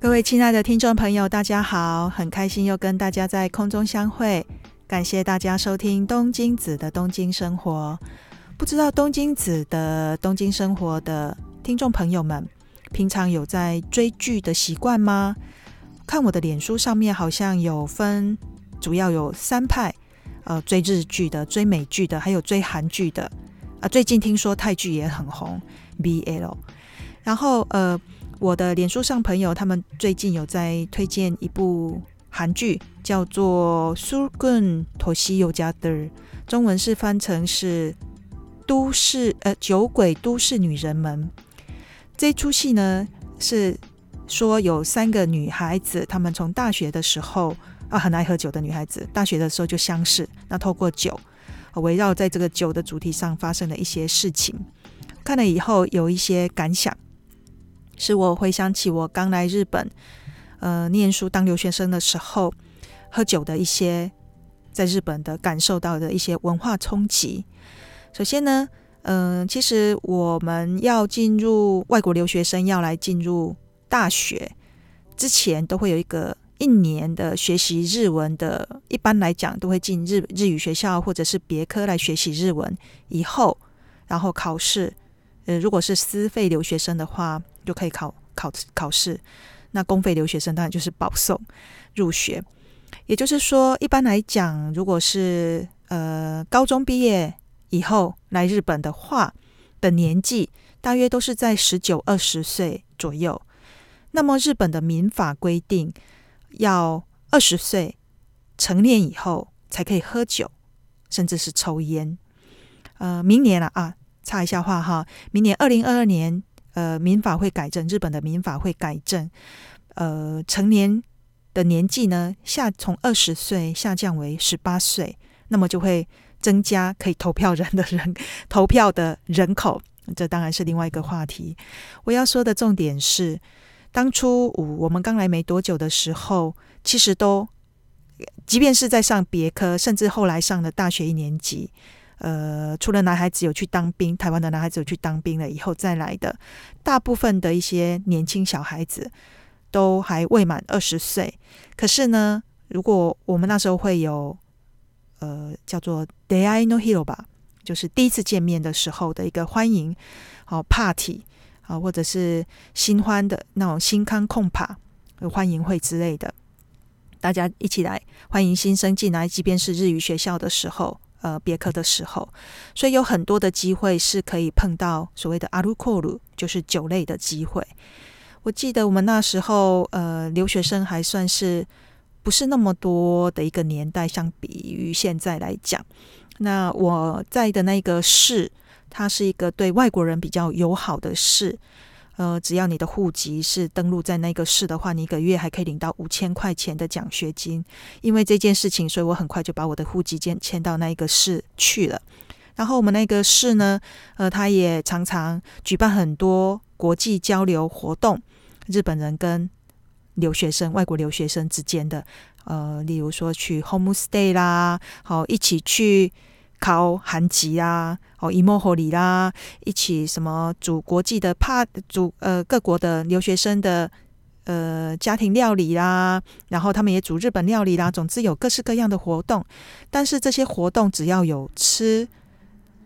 各位亲爱的听众朋友，大家好，很开心又跟大家在空中相会。感谢大家收听东京子的东京生活。不知道东京子的东京生活的听众朋友们，平常有在追剧的习惯吗？看我的脸书上面好像有分，主要有三派，呃，追日剧的、追美剧的，还有追韩剧的。啊，最近听说泰剧也很红，BL。然后呃。我的脸书上朋友他们最近有在推荐一部韩剧，叫做《苏根妥西尤加德》，中文是翻成是《都市呃酒鬼都市女人们》。这出戏呢是说有三个女孩子，她们从大学的时候啊很爱喝酒的女孩子，大学的时候就相识，那透过酒。围绕在这个酒的主题上发生的一些事情，看了以后有一些感想，使我回想起我刚来日本，呃，念书当留学生的时候，喝酒的一些在日本的感受到的一些文化冲击。首先呢，嗯、其实我们要进入外国留学生要来进入大学之前，都会有一个一年的学习日文的，一般来讲都会进日日语学校或者是别科来学习日文，以后然后考试。呃，如果是私费留学生的话，就可以考考考试。那公费留学生当然就是保送入学。也就是说，一般来讲，如果是呃高中毕业以后来日本的话的年纪，大约都是在十九二十岁左右。那么日本的民法规定，要二十岁成年以后才可以喝酒，甚至是抽烟。呃，明年了啊。插一下话哈，明年二零二二年，呃，民法会改正，日本的民法会改正，呃，成年的年纪呢下从二十岁下降为十八岁，那么就会增加可以投票人的人 投票的人口，这当然是另外一个话题。我要说的重点是，当初我们刚来没多久的时候，其实都，即便是在上别科，甚至后来上了大学一年级。呃，除了男孩子有去当兵，台湾的男孩子有去当兵了以后再来的，大部分的一些年轻小孩子都还未满二十岁。可是呢，如果我们那时候会有呃叫做 “Day I No Hero” 吧，就是第一次见面的时候的一个欢迎好 party 啊，或者是新欢的那种新康控帕欢迎会之类的，大家一起来欢迎新生进来，即便是日语学校的时候。呃，别克的时候，所以有很多的机会是可以碰到所谓的阿鲁库鲁，就是酒类的机会。我记得我们那时候，呃，留学生还算是不是那么多的一个年代，相比于现在来讲。那我在的那个市，它是一个对外国人比较友好的市。呃，只要你的户籍是登录在那个市的话，你一个月还可以领到五千块钱的奖学金。因为这件事情，所以我很快就把我的户籍迁迁到那个市去了。然后我们那个市呢，呃，他也常常举办很多国际交流活动，日本人跟留学生、外国留学生之间的，呃，例如说去 homestay 啦，好，一起去。考韩籍啊，哦，伊莫霍里啦，一起什么煮国际的帕煮呃各国的留学生的呃家庭料理啦，然后他们也煮日本料理啦，总之有各式各样的活动。但是这些活动只要有吃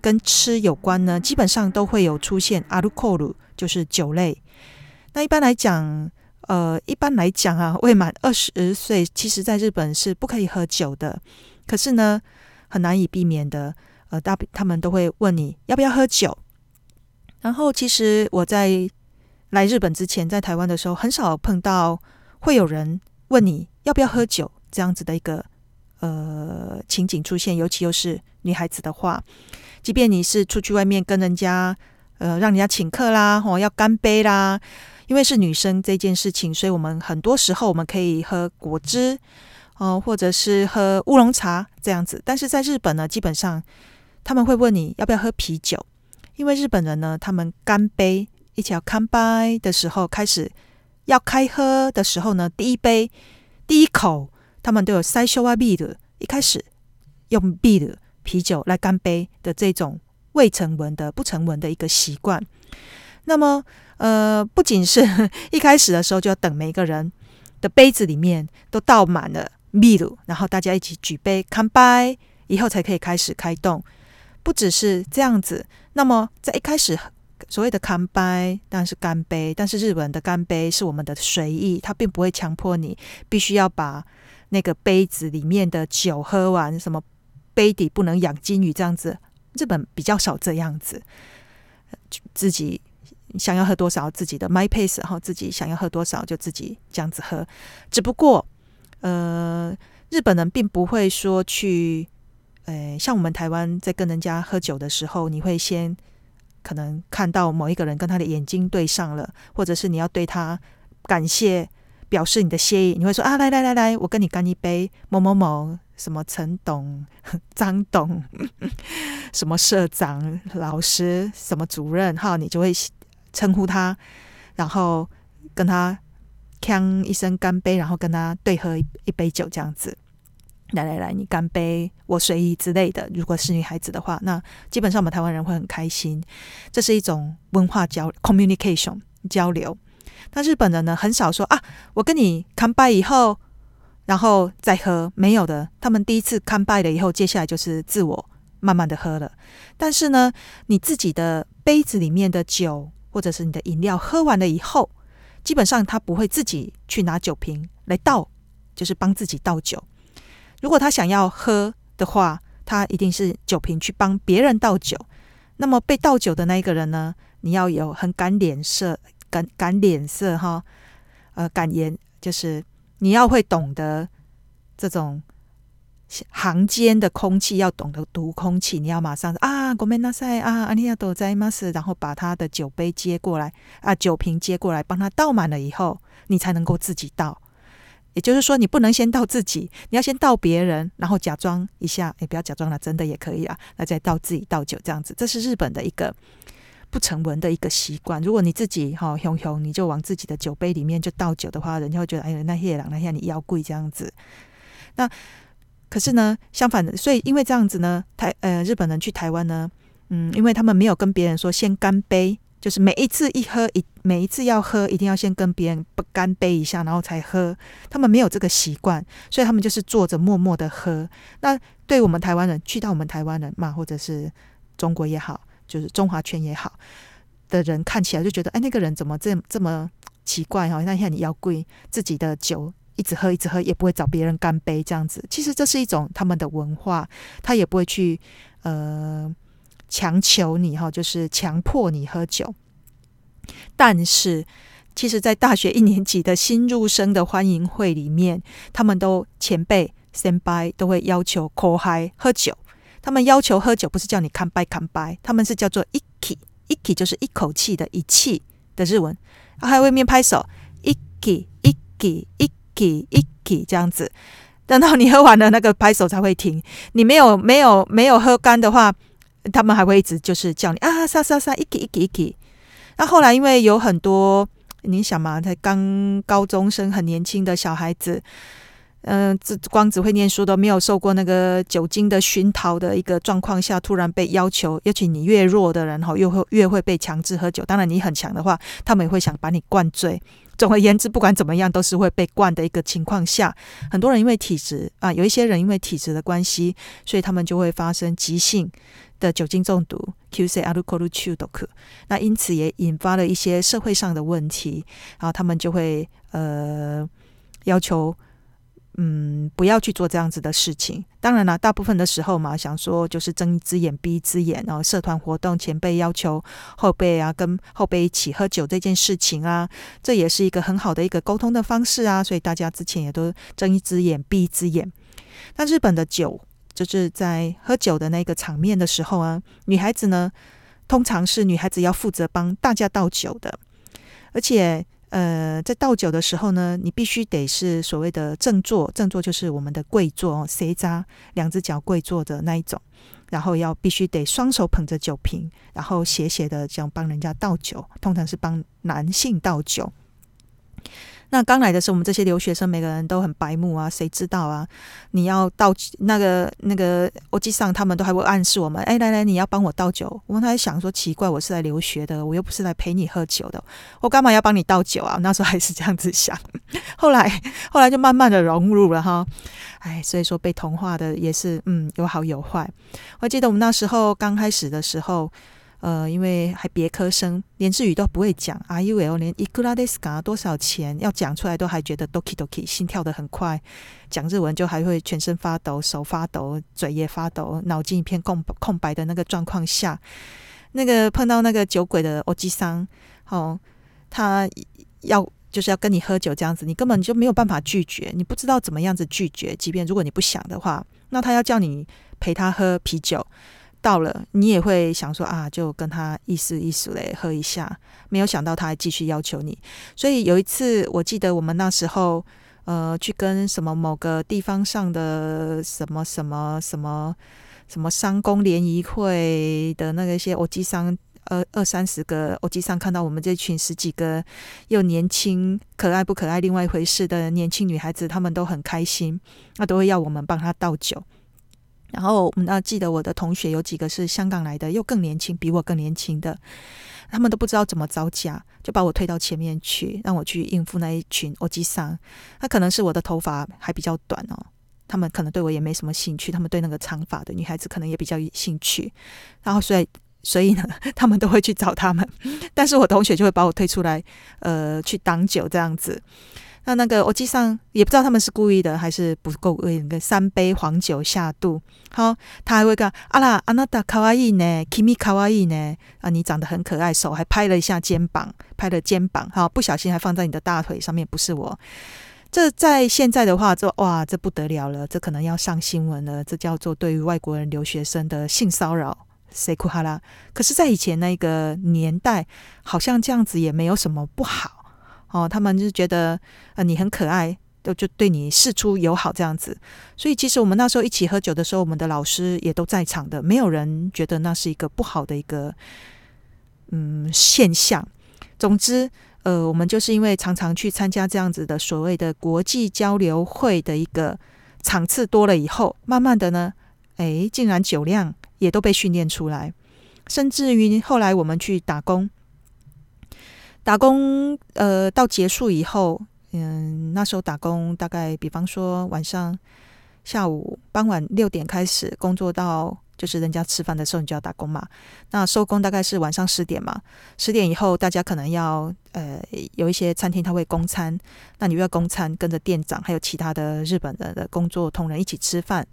跟吃有关呢，基本上都会有出现阿鲁库鲁，就是酒类。那一般来讲，呃，一般来讲啊，未满二十岁，其实在日本是不可以喝酒的。可是呢，很难以避免的，呃，大他们都会问你要不要喝酒。然后，其实我在来日本之前，在台湾的时候，很少碰到会有人问你要不要喝酒这样子的一个呃情景出现。尤其又是女孩子的话，即便你是出去外面跟人家呃让人家请客啦，哦要干杯啦，因为是女生这件事情，所以我们很多时候我们可以喝果汁。哦，或者是喝乌龙茶这样子，但是在日本呢，基本上他们会问你要不要喝啤酒，因为日本人呢，他们干杯一起要干杯的时候，开始要开喝的时候呢，第一杯第一口，他们都有塞修啊啤的，一开始用啤的啤酒来干杯的这种未成文的不成文的一个习惯。那么，呃，不仅是 一开始的时候就要等每一个人的杯子里面都倒满了秘鲁，然后大家一起举杯干杯，以后才可以开始开动。不只是这样子，那么在一开始所谓的干杯当然是干杯，但是日本的干杯是我们的随意，它并不会强迫你必须要把那个杯子里面的酒喝完，什么杯底不能养金鱼这样子，日本比较少这样子，自己想要喝多少自己的 my pace，然后自己想要喝多少就自己这样子喝，只不过呃，日本人并不会说去。诶，像我们台湾在跟人家喝酒的时候，你会先可能看到某一个人跟他的眼睛对上了，或者是你要对他感谢，表示你的谢意，你会说啊，来来来来，我跟你干一杯，某某某，什么陈董、张董，什么社长、老师、什么主任，哈，你就会称呼他，然后跟他呛一声干杯，然后跟他对喝一杯酒，这样子。来来来，你干杯，我随意之类的。如果是女孩子的话，那基本上我们台湾人会很开心。这是一种文化交 communication 交流。那日本人呢，很少说啊，我跟你干杯以后，然后再喝，没有的。他们第一次干杯了以后，接下来就是自我慢慢的喝了。但是呢，你自己的杯子里面的酒或者是你的饮料喝完了以后，基本上他不会自己去拿酒瓶来倒，就是帮自己倒酒。如果他想要喝的话，他一定是酒瓶去帮别人倒酒。那么被倒酒的那一个人呢？你要有很敢脸色，敢敢脸色哈，呃，敢言就是你要会懂得这种行间的空气，要懂得读空气。你要马上啊，ごめんなさい啊，ありがとうございます，然后把他的酒杯接过来啊，酒瓶接过来，帮他倒满了以后，你才能够自己倒。也就是说，你不能先倒自己，你要先倒别人，然后假装一下，哎，不要假装了，真的也可以啊。那再倒自己倒酒这样子，这是日本的一个不成文的一个习惯。如果你自己哈熊熊，你就往自己的酒杯里面就倒酒的话，人家会觉得哎呦，那些人那些你要跪这样子。那 可是呢，相反的，所以因为这样子呢，台呃日本人去台湾呢，嗯，因为他们没有跟别人说先干杯。就是每一次一喝一每一次要喝，一定要先跟别人不干杯一下，然后才喝。他们没有这个习惯，所以他们就是坐着默默的喝。那对我们台湾人，去到我们台湾人嘛，或者是中国也好，就是中华圈也好的人，看起来就觉得，哎，那个人怎么这这么奇怪哈？那像你要跪自己的酒，一直喝一直喝，也不会找别人干杯这样子。其实这是一种他们的文化，他也不会去呃。强求你哈，就是强迫你喝酒。但是，其实，在大学一年级的新入生的欢迎会里面，他们都前辈、先辈都会要求后辈喝酒。他们要求喝酒，不是叫你干杯干杯，他们是叫做一气一气，就是一口气的一气的日文。还会面拍手，一气一气一一起这样子。等到你喝完了，那个拍手才会停。你没有没有没有喝干的话。他们还会一直就是叫你啊，撒撒撒，一起一起一起。那后来因为有很多，你想嘛，才刚高中生，很年轻的小孩子，嗯、呃，只光只会念书都没有受过那个酒精的熏陶的一个状况下，突然被要求，尤其你越弱的人哈，越会越会被强制喝酒。当然你很强的话，他们也会想把你灌醉。总而言之，不管怎么样，都是会被灌的一个情况下，很多人因为体质啊，有一些人因为体质的关系，所以他们就会发生急性的酒精中毒。急性アルコール中毒，那因此也引发了一些社会上的问题，然后他们就会呃要求。 嗯，不要去做这样子的事情。当然了，大部分的时候嘛，想说就是睁一只眼闭一只眼，然后社团活动前辈要求后辈啊，跟后辈一起喝酒这件事情啊，这也是一个很好的一个沟通的方式啊。所以大家之前也都睁一只眼闭一只眼。那日本的酒，就是在喝酒的那个场面的时候啊，女孩子呢，通常是女孩子要负责帮大家倒酒的，而且。呃，在倒酒的时候呢，你必须得是所谓的正坐，正坐就是我们的跪坐哦，斜扎两只脚跪坐的那一种，然后要必须得双手捧着酒瓶，然后斜斜的这样帮人家倒酒，通常是帮男性倒酒。那刚来的时候，我们这些留学生每个人都很白目啊，谁知道啊？你要倒那个那个国际上他们都还会暗示我们，哎，来来，你要帮我倒酒。我们还想说奇怪，我是来留学的，我又不是来陪你喝酒的，我干嘛要帮你倒酒啊？那时候还是这样子想。后来后来就慢慢的融入了哈。哎，所以说被同化的也是嗯，有好有坏。我记得我们那时候刚开始的时候。呃，因为还别科生，连日语都不会讲，啊，因为我连いくらですか多少钱要讲出来都还觉得 doki doki，心跳得很快，讲日文就还会全身发抖，手发抖，嘴也发抖，脑筋一片空空白的那个状况下，那个碰到那个酒鬼的欧吉桑，哦，他要就是要跟你喝酒这样子，你根本就没有办法拒绝，你不知道怎么样子拒绝，即便如果你不想的话，那他要叫你陪他喝啤酒。 到了，你也会想说啊，就跟他意思意思嘞，喝一下。没有想到他还继续要求你。所以有一次，我记得我们那时候，呃，去跟什么某个地方上的什么什么什么什么商工联谊会的那个一些欧吉桑，二二三十个欧吉桑看到我们这群十几个又年轻可爱不可爱另外一回事的年轻女孩子，她们都很开心，那都会要我们帮她倒酒。然后，那记得我的同学有几个是香港来的，又更年轻，比我更年轻的，他们都不知道怎么招架，就把我推到前面去，让我去应付那一群欧吉桑。那可能是我的头发还比较短哦，他们可能对我也没什么兴趣，他们对那个长发的女孩子可能也比较有兴趣。然后，所以，所以呢，他们都会去找他们，但是我同学就会把我推出来，呃，去挡酒这样子。那那个欧吉桑也不知道他们是故意的还是不够为那个三杯黄酒下肚。好，他还会讲阿拉阿娜达卡哇伊呢，Kimi 卡哇伊呢啊，你长得很可爱，手还拍了一下肩膀，拍了肩膀，好，不小心还放在你的大腿上面，不是我。这在现在的话，这哇，这不得了了，这可能要上新闻了，这叫做对于外国人留学生的性骚扰，塞库哈拉。可是，在以前那个年代，好像这样子也没有什么不好。哦，他们就觉得呃你很可爱，都就对你事出友好这样子。所以其实我们那时候一起喝酒的时候，我们的老师也都在场的，没有人觉得那是一个不好的一个嗯现象。总之，呃，我们就是因为常常去参加这样子的所谓的国际交流会的一个场次多了以后，慢慢的呢，诶，竟然酒量也都被训练出来，甚至于后来我们去打工。打工，呃，到结束以后，嗯，那时候打工大概，比方说晚上、下午、傍晚六点开始工作到，就是人家吃饭的时候，你就要打工嘛。那收工大概是晚上十点嘛，十点以后大家可能要，呃，有一些餐厅他会供餐，那你又要供餐，跟着店长还有其他的日本人的工作同仁一起吃饭。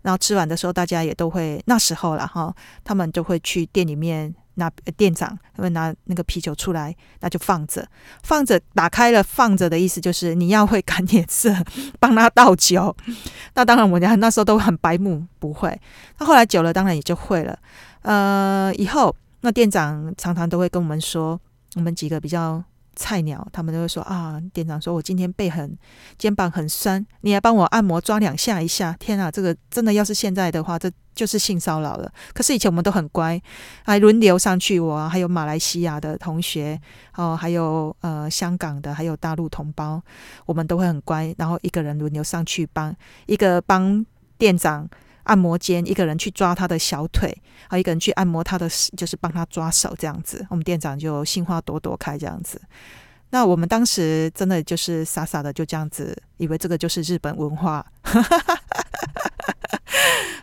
然后吃完的时候，大家也都会那时候了哈，他们就会去店里面。那店长他会拿那个啤酒出来，那就放着，放着，打开了，放着的意思就是你要会看脸色，帮他倒酒。那当然，我家那时候都很白目，不会。那后来久了，当然也就会了。呃，以后那店长常常都会跟我们说，我们几个比较。菜鸟，他们都会说啊，店长说我今天背很肩膀很酸，你来帮我按摩抓两下一下。天啊，这个真的要是现在的话，这就是性骚扰了。可是以前我们都很乖，还轮流上去。我还有马来西亚的同学，哦，还有呃香港的，还有大陆同胞，我们都会很乖。然后一个人轮流上去帮一个帮店长。按摩间，一个人去抓他的小腿，啊，一个人去按摩他的，就是帮他抓手这样子。我们店长就心花朵朵开这样子。那我们当时真的就是傻傻的就这样子，以为这个就是日本文化。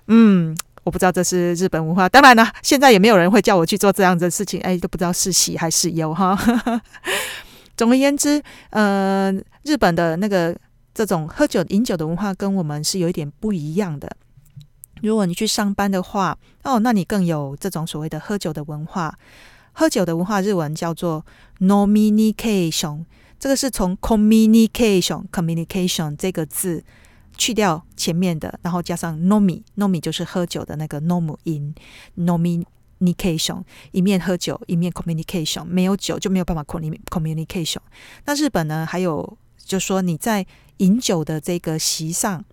嗯，我不知道这是日本文化。当然了，现在也没有人会叫我去做这样子的事情，哎，都不知道是喜还是忧哈。总而言之，呃，日本的那个这种喝酒饮酒的文化跟我们是有一点不一样的。如果你去上班的话，哦，那你更有这种所谓的喝酒的文化。喝酒的文化日文叫做 “nominikation”，这个是从 “communication” communication 这个字去掉前面的，然后加上 “nomi”，“nomi” 就是喝酒的那个 “nomu” 音 “nominikation”，一面喝酒一面 communication，没有酒就没有办法 communication。那日本呢，还有就说你在饮酒的这个席上。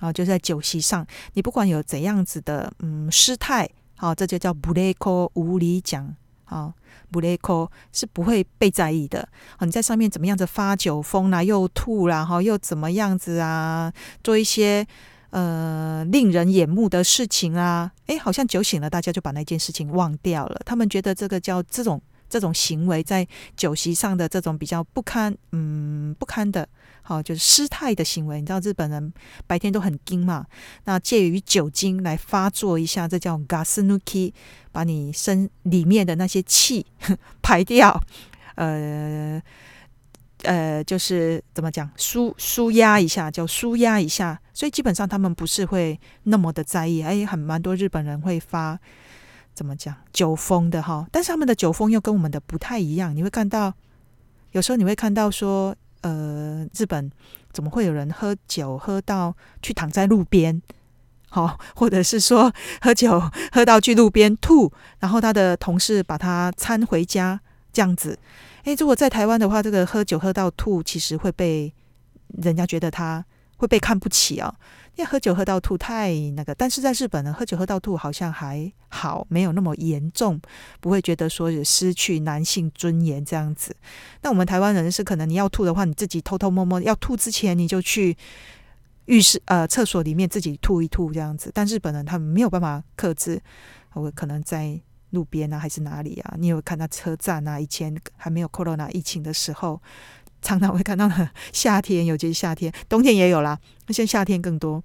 啊，就在酒席上，你不管有怎样子的嗯失态，好，这就叫无礼讲无礼讲，啊，不雷克是不会被在意的。你在上面怎么样子发酒疯啦，又吐啦，哈，又怎么样子啊？做一些呃令人眼目的事情啊，诶，好像酒醒了，大家就把那件事情忘掉了。他们觉得这个叫这种这种行为在酒席上的这种比较不堪，嗯，不堪的。好，就是失态的行为。你知道日本人白天都很精嘛，那借于酒精来发作一下，这叫 gasunuki，把你身里面的那些气 排掉。呃呃，就是怎么讲，舒舒压一下，叫舒压一下。所以基本上他们不是会那么的在意。哎，很蛮多日本人会发怎么讲酒疯的哈，但是他们的酒疯又跟我们的不太一样。你会看到，有时候你会看到说。呃，日本怎么会有人喝酒喝到去躺在路边？好，或者是说喝酒 喝到去路边吐，然后他的同事把他搀回家这样子。诶，如果在台湾的话，这个喝酒喝到吐，其实会被人家觉得他会被看不起啊。因为喝酒喝到吐太那个，但是在日本呢，喝酒喝到吐好像还好，没有那么严重，不会觉得说有失去男性尊严这样子。那我们台湾人是可能你要吐的话，你自己偷偷摸摸要吐之前你就去浴室呃厕所里面自己吐一吐这样子。但日本人他们没有办法克制，我可能在路边啊还是哪里啊？你有看到车站啊？以前还没有 Corona 疫情的时候。常常会看到的夏天，尤其是夏天，冬天也有啦。那现在夏天更多，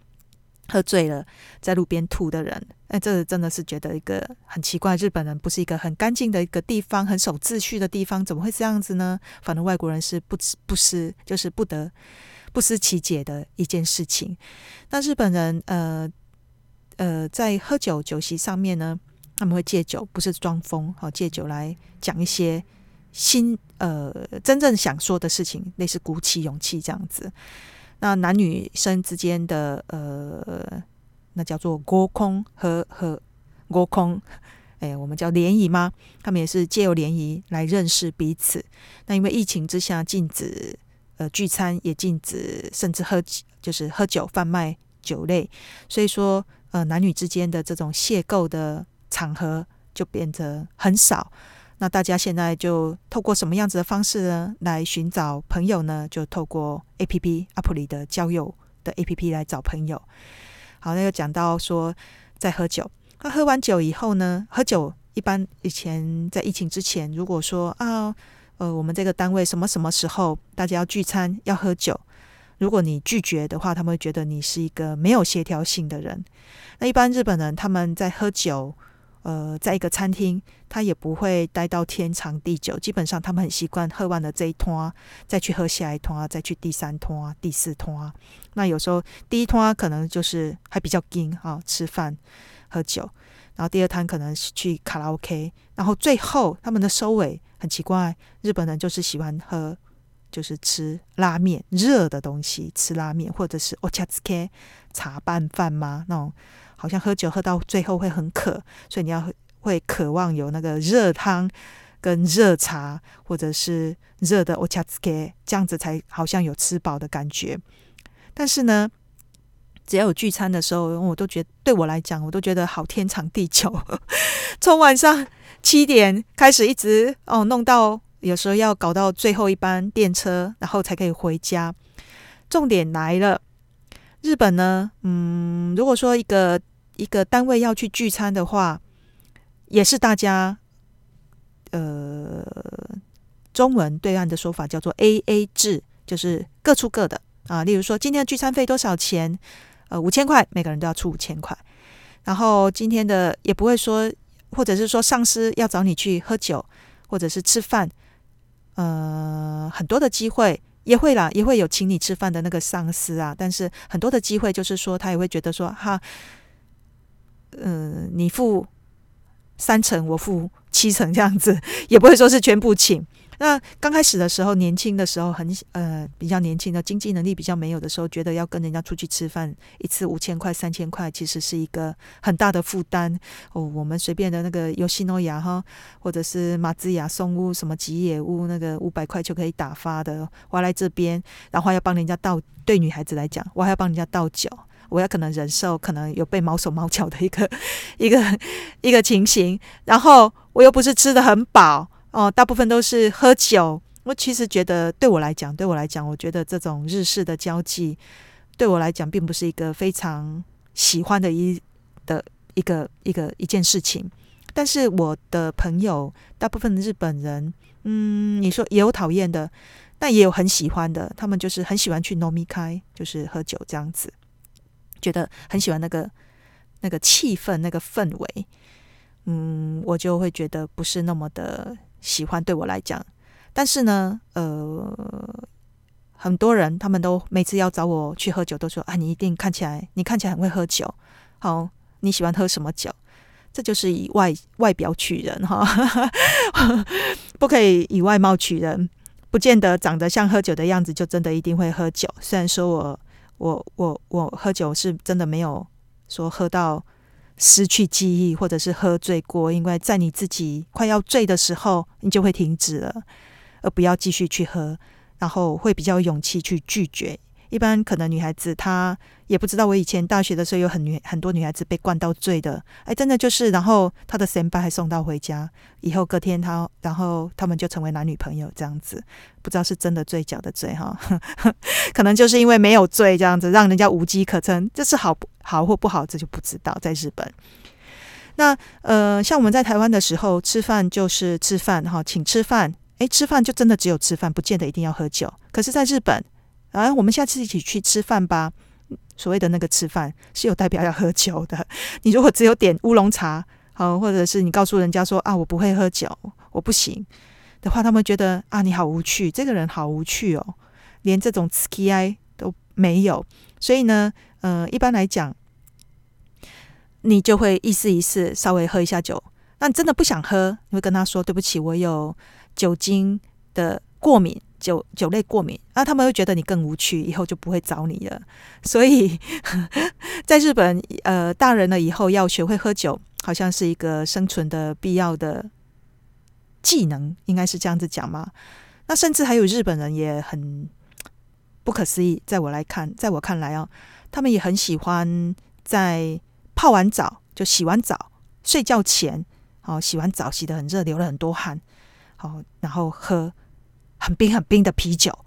喝醉了在路边吐的人，哎，这真的是觉得一个很奇怪。日本人不是一个很干净的一个地方，很守秩序的地方，怎么会这样子呢？反正外国人是不不思，就是不得不思其解的一件事情。那日本人，呃呃，在喝酒酒席上面呢，他们会借酒，不是装疯，好借酒来讲一些。心呃，真正想说的事情，类似鼓起勇气这样子。那男女生之间的呃，那叫做合コン和和合コン，哎，我们叫联谊吗？他们也是借由联谊来认识彼此。那因为疫情之下禁止呃聚餐，也禁止甚至喝就是喝酒贩卖酒类，所以说呃男女之间的这种邂逅的场合就变得很少。 那大家现在就透过什么样子的方式呢？来寻找朋友呢？就透过 A P P 阿普里的交友的 A P P 来找朋友。好，那又讲到说在喝酒，那喝完酒以后呢？喝酒一般以前在疫情之前，如果说啊，呃，我们这个单位什么什么时候大家要聚餐要喝酒，如果你拒绝的话，他们会觉得你是一个没有协调性的人。那一般日本人他们在喝酒。呃，在一个餐厅，他也不会待到天长地久。基本上，他们很习惯喝完了这一通啊，再去喝下一通啊，再去第三通啊、第四通啊。那有时候第一通啊可能就是还比较紧啊，吃饭喝酒。然后第二摊可能是去卡拉 OK。然后最后他们的收尾很奇怪，日本人就是喜欢喝，就是吃拉面，热的东西，吃拉面或者是お茶渍け茶拌饭吗？那种。好像喝酒喝到最后会很渴，所以你要会渴望有那个热汤跟热茶，或者是热的お茶渍け，这样子才好像有吃饱的感觉。但是呢，只要有聚餐的时候，我都觉得对我来讲，我都觉得好天长地久。从晚上七点开始，一直哦弄到 有时候要搞到最后一班电车，然后才可以回家。重点来了，日本呢，嗯，如果说一个。一个单位要去聚餐的话，也是大家呃中文对岸的说法叫做 AA 制，就是各出各的啊。例如说，今天的聚餐费多少钱？呃，五千块，每个人都要出五千块。然后今天的也不会说，或者是说上司要找你去喝酒或者是吃饭，呃，很多的机会也会啦，也会有请你吃饭的那个上司啊。但是很多的机会就是说，他也会觉得说哈。嗯，你付三成，我付七成，这样子 也不会说是全部请。那刚开始的时候，年轻的时候很呃比较年轻的经济能力比较没有的时候，觉得要跟人家出去吃饭一次五千块、三千块，其实是一个很大的负担哦。我们随便的那个尤西诺亚哈，或者是马兹亚松屋什么吉野屋，那个五百块就可以打发的，我来这边，然后要帮人家倒，对女孩子来讲，我还要帮人家倒酒。我要可能忍受可能有被毛手毛脚的一个 一个一个情形，然后我又不是吃得很饱哦，大部分都是喝酒。我其实觉得，对我来讲，对我来讲，我觉得这种日式的交际，对我来讲，并不是一个非常喜欢的一的一个一个一件事情。但是我的朋友，大部分的日本人，嗯，你说也有讨厌的，但也有很喜欢的。他们就是很喜欢去饮み会，就是喝酒这样子，觉得很喜欢那个那个气氛、那个氛围。嗯，我就会觉得不是那么的喜欢，对我来讲。但是呢，呃，很多人他们都每次要找我去喝酒，都说啊，你一定看起来，你看起来很会喝酒，好，你喜欢喝什么酒？这就是以外外表取人哈，不可以以外貌取人，不见得长得像喝酒的样子就真的一定会喝酒。虽然说我我我我喝酒是真的没有说喝到失去记忆或者是喝醉过，因为在你自己快要醉的时候，你就会停止了。而不要继续去喝，然后会比较勇气去拒绝。一般可能女孩子她也不知道，我以前大学的时候有很女很多女孩子被灌到醉的，哎，真的就是，然后她的先辈还送到回家，以后隔天她，然后他们就成为男女朋友这样子，不知道是真的醉假的醉哈，可能就是因为没有醉这样子，让人家无机可乘，这是好好或不好，这就不知道。在日本，那呃，像我们在台湾的时候吃饭就是吃饭哈，请吃饭。诶，吃饭就真的只有吃饭，不见得一定要喝酒。可是，在日本，啊，我们下次一起去吃饭吧。所谓的那个吃饭是有代表要喝酒的。你如果只有点乌龙茶，好，或者是你告诉人家说啊，我不会喝酒，我不行的话，他们觉得啊，你好无趣，这个人好无趣哦，连这种 ski 都没有。所以呢，呃，一般来讲，你就会意思意思稍微喝一下酒。那你真的不想喝，你会跟他说对不起，我有。酒精的过敏，酒酒类过敏，啊、他们会觉得你更无趣，以后就不会找你了。所以，在日本，呃，大人了以后要学会喝酒，好像是一个生存的必要的技能，应该是这样子讲吗？那甚至还有日本人也很不可思议，在我来看，在我看来啊，他们也很喜欢在泡完澡就洗完澡睡觉前，哦，洗完澡洗得很热，流了很多汗。哦，然后喝很冰很冰的啤酒，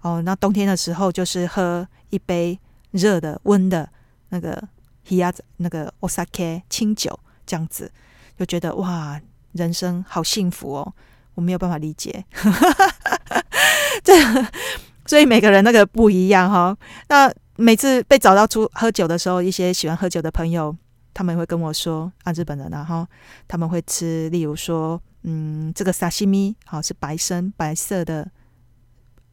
哦，那冬天的时候就是喝一杯热的温的那个黑鸭子那个 osake 清酒，这样子就觉得哇，人生好幸福哦！我没有办法理解，这所以每个人那个不一样哈、哦。那每次被找到出喝酒的时候，一些喜欢喝酒的朋友，他们会跟我说啊，日本人啊哈，他们会吃，例如说。嗯，这个沙西米好是白身白色的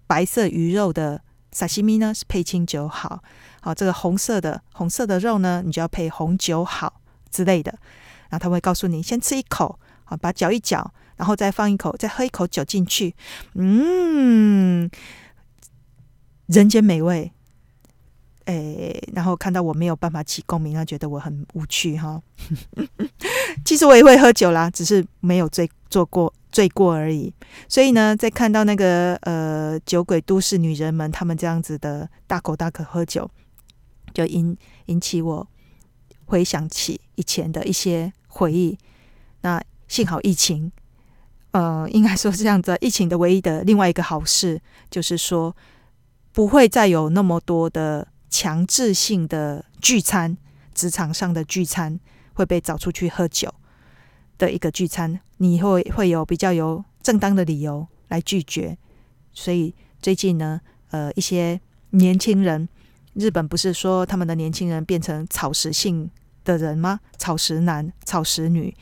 白色鱼肉的沙西米呢，是配清酒好。好，这个红色的红色的肉呢，你就要配红酒好之类的。然后他会告诉你，先吃一口，好，把嚼一嚼，然后再放一口，再喝一口酒进去。嗯，人间美味。诶，然后看到我没有办法起共鸣，他觉得我很无趣哈。其实我也会喝酒啦，只是没有醉做过醉过而已。所以呢，在看到那个呃酒鬼都市女人们，她们这样子的大口大口喝酒，就引引起我回想起以前的一些回忆。那幸好疫情，呃，应该说是这样子，疫情的唯一的另外一个好事，就是说不会再有那么多的。强制性的聚餐，职场上的聚餐会被找出去喝酒的一个聚餐，你会会有比较有正当的理由来拒绝。所以最近呢，呃，一些年轻人，日本不是说他们的年轻人变成草食性的人吗？草食男、草食女，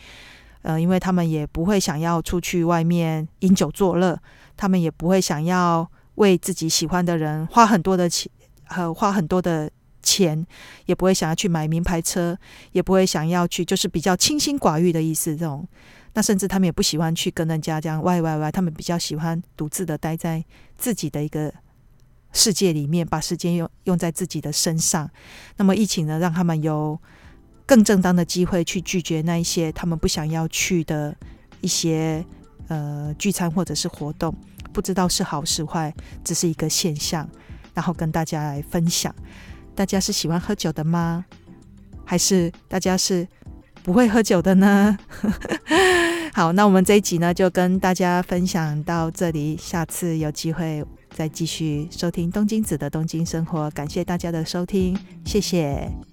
呃，因为他们也不会想要出去外面饮酒作乐，他们也不会想要为自己喜欢的人花很多的钱。和花很多的钱，也不会想要去买名牌车，也不会想要去，就是比较清心寡欲的意思。这种，那甚至他们也不喜欢去跟人家这样歪歪歪，他们比较喜欢独自的待在自己的一个世界里面，把时间用用在自己的身上。那么疫情呢，让他们有更正当的机会去拒绝那一些他们不想要去的一些呃聚餐或者是活动。不知道是好是坏，只是一个现象。然后跟大家来分享，大家是喜欢喝酒的吗？还是大家是不会喝酒的呢？好，那我们这一集呢，就跟大家分享到这里，下次有机会再继续收听东京子的东京生活。感谢大家的收听，谢谢。